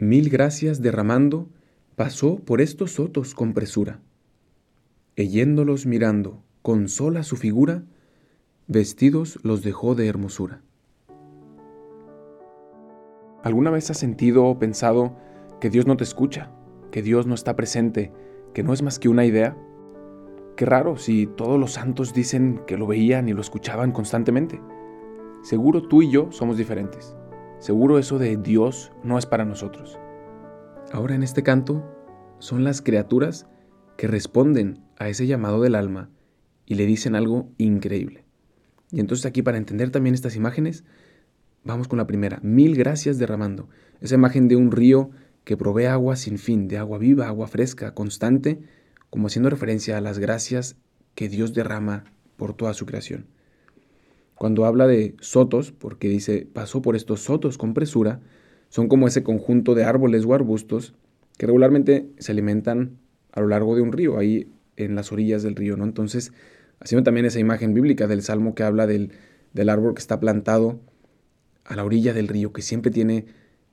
Mil gracias derramando, pasó por estos sotos con presura. Eyéndolos mirando, con sola su figura, vestidos los dejó de hermosura. ¿Alguna vez has sentido o pensado que Dios no te escucha, que Dios no está presente, que no es más que una idea? Qué raro si todos los santos dicen que lo veían y lo escuchaban constantemente. Seguro tú y yo somos diferentes. Seguro eso de Dios no es para nosotros. Ahora en este canto son las criaturas que responden a ese llamado del alma y le dicen algo increíble. Y entonces aquí para entender también estas imágenes, vamos con la primera. Mil gracias derramando. Esa imagen de un río que provee agua sin fin, de agua viva, agua fresca, constante, como haciendo referencia a las gracias que Dios derrama por toda su creación. Cuando habla de sotos, porque dice, pasó por estos sotos con presura, son como ese conjunto de árboles o arbustos que regularmente se alimentan a lo largo de un río, ahí en las orillas del río, ¿no? Entonces, haciendo también esa imagen bíblica del salmo que habla del, del árbol que está plantado a la orilla del río, que siempre tiene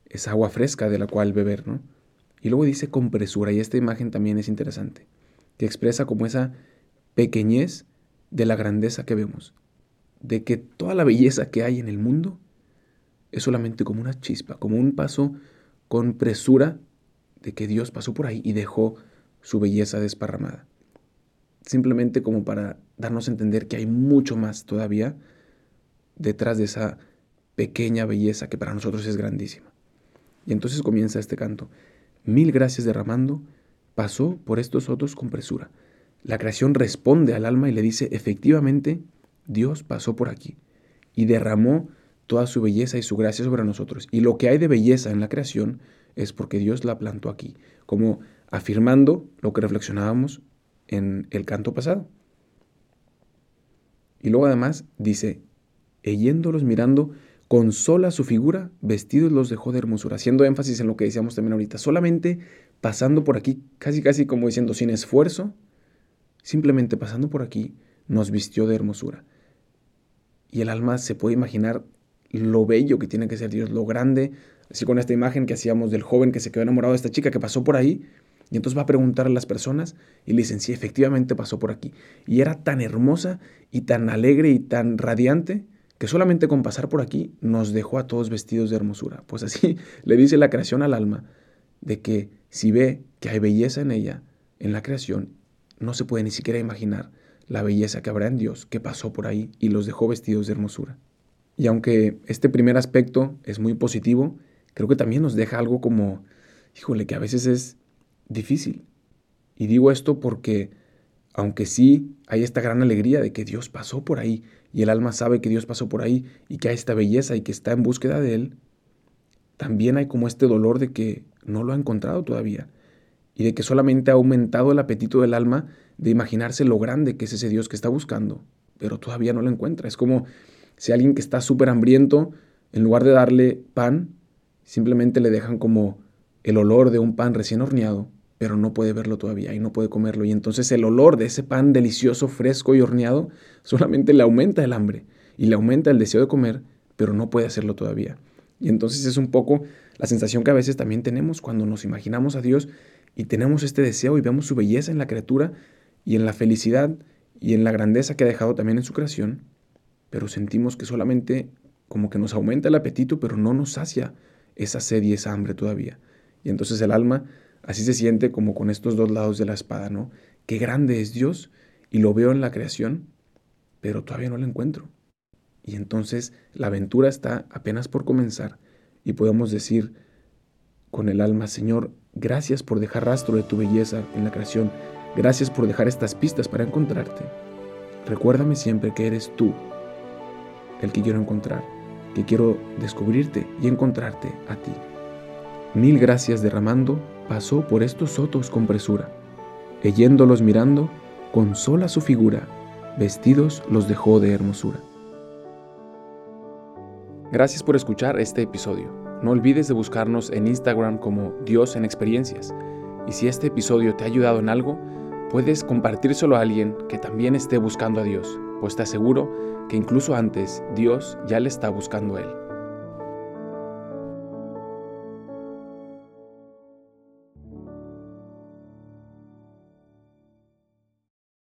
esa agua fresca de la cual beber, ¿no? Y luego dice con presura, y esta imagen también es interesante, que expresa como esa pequeñez de la grandeza que vemos de que toda la belleza que hay en el mundo es solamente como una chispa, como un paso con presura de que Dios pasó por ahí y dejó su belleza desparramada. Simplemente como para darnos a entender que hay mucho más todavía detrás de esa pequeña belleza que para nosotros es grandísima. Y entonces comienza este canto. Mil gracias derramando, pasó por estos otros con presura. La creación responde al alma y le dice, efectivamente, Dios pasó por aquí y derramó toda su belleza y su gracia sobre nosotros. Y lo que hay de belleza en la creación es porque Dios la plantó aquí, como afirmando lo que reflexionábamos en el canto pasado. Y luego además dice, e yéndolos mirando, con sola su figura, vestidos los dejó de hermosura, haciendo énfasis en lo que decíamos también ahorita, solamente pasando por aquí, casi casi como diciendo sin esfuerzo, simplemente pasando por aquí, nos vistió de hermosura y el alma se puede imaginar lo bello que tiene que ser Dios, lo grande, así con esta imagen que hacíamos del joven que se quedó enamorado de esta chica que pasó por ahí, y entonces va a preguntar a las personas y le dicen, sí, efectivamente pasó por aquí. Y era tan hermosa y tan alegre y tan radiante que solamente con pasar por aquí nos dejó a todos vestidos de hermosura. Pues así le dice la creación al alma, de que si ve que hay belleza en ella, en la creación, no se puede ni siquiera imaginar la belleza que habrá en Dios que pasó por ahí y los dejó vestidos de hermosura. Y aunque este primer aspecto es muy positivo, creo que también nos deja algo como, híjole, que a veces es difícil. Y digo esto porque, aunque sí hay esta gran alegría de que Dios pasó por ahí y el alma sabe que Dios pasó por ahí y que hay esta belleza y que está en búsqueda de Él, también hay como este dolor de que no lo ha encontrado todavía y de que solamente ha aumentado el apetito del alma de imaginarse lo grande que es ese Dios que está buscando, pero todavía no lo encuentra. Es como si alguien que está súper hambriento, en lugar de darle pan, simplemente le dejan como el olor de un pan recién horneado, pero no puede verlo todavía y no puede comerlo. Y entonces el olor de ese pan delicioso, fresco y horneado solamente le aumenta el hambre y le aumenta el deseo de comer, pero no puede hacerlo todavía. Y entonces es un poco la sensación que a veces también tenemos cuando nos imaginamos a Dios y tenemos este deseo y vemos su belleza en la criatura y en la felicidad y en la grandeza que ha dejado también en su creación, pero sentimos que solamente como que nos aumenta el apetito, pero no nos sacia esa sed y esa hambre todavía. Y entonces el alma así se siente como con estos dos lados de la espada, ¿no? Qué grande es Dios y lo veo en la creación, pero todavía no lo encuentro. Y entonces la aventura está apenas por comenzar y podemos decir con el alma, Señor, gracias por dejar rastro de tu belleza en la creación, Gracias por dejar estas pistas para encontrarte. Recuérdame siempre que eres tú el que quiero encontrar, que quiero descubrirte y encontrarte a ti. Mil gracias derramando pasó por estos sotos con presura, e yéndolos mirando, con sola su figura, vestidos los dejó de hermosura. Gracias por escuchar este episodio. No olvides de buscarnos en Instagram como Dios en Experiencias. Y si este episodio te ha ayudado en algo, puedes compartírselo a alguien que también esté buscando a Dios, pues te aseguro que incluso antes Dios ya le está buscando a él.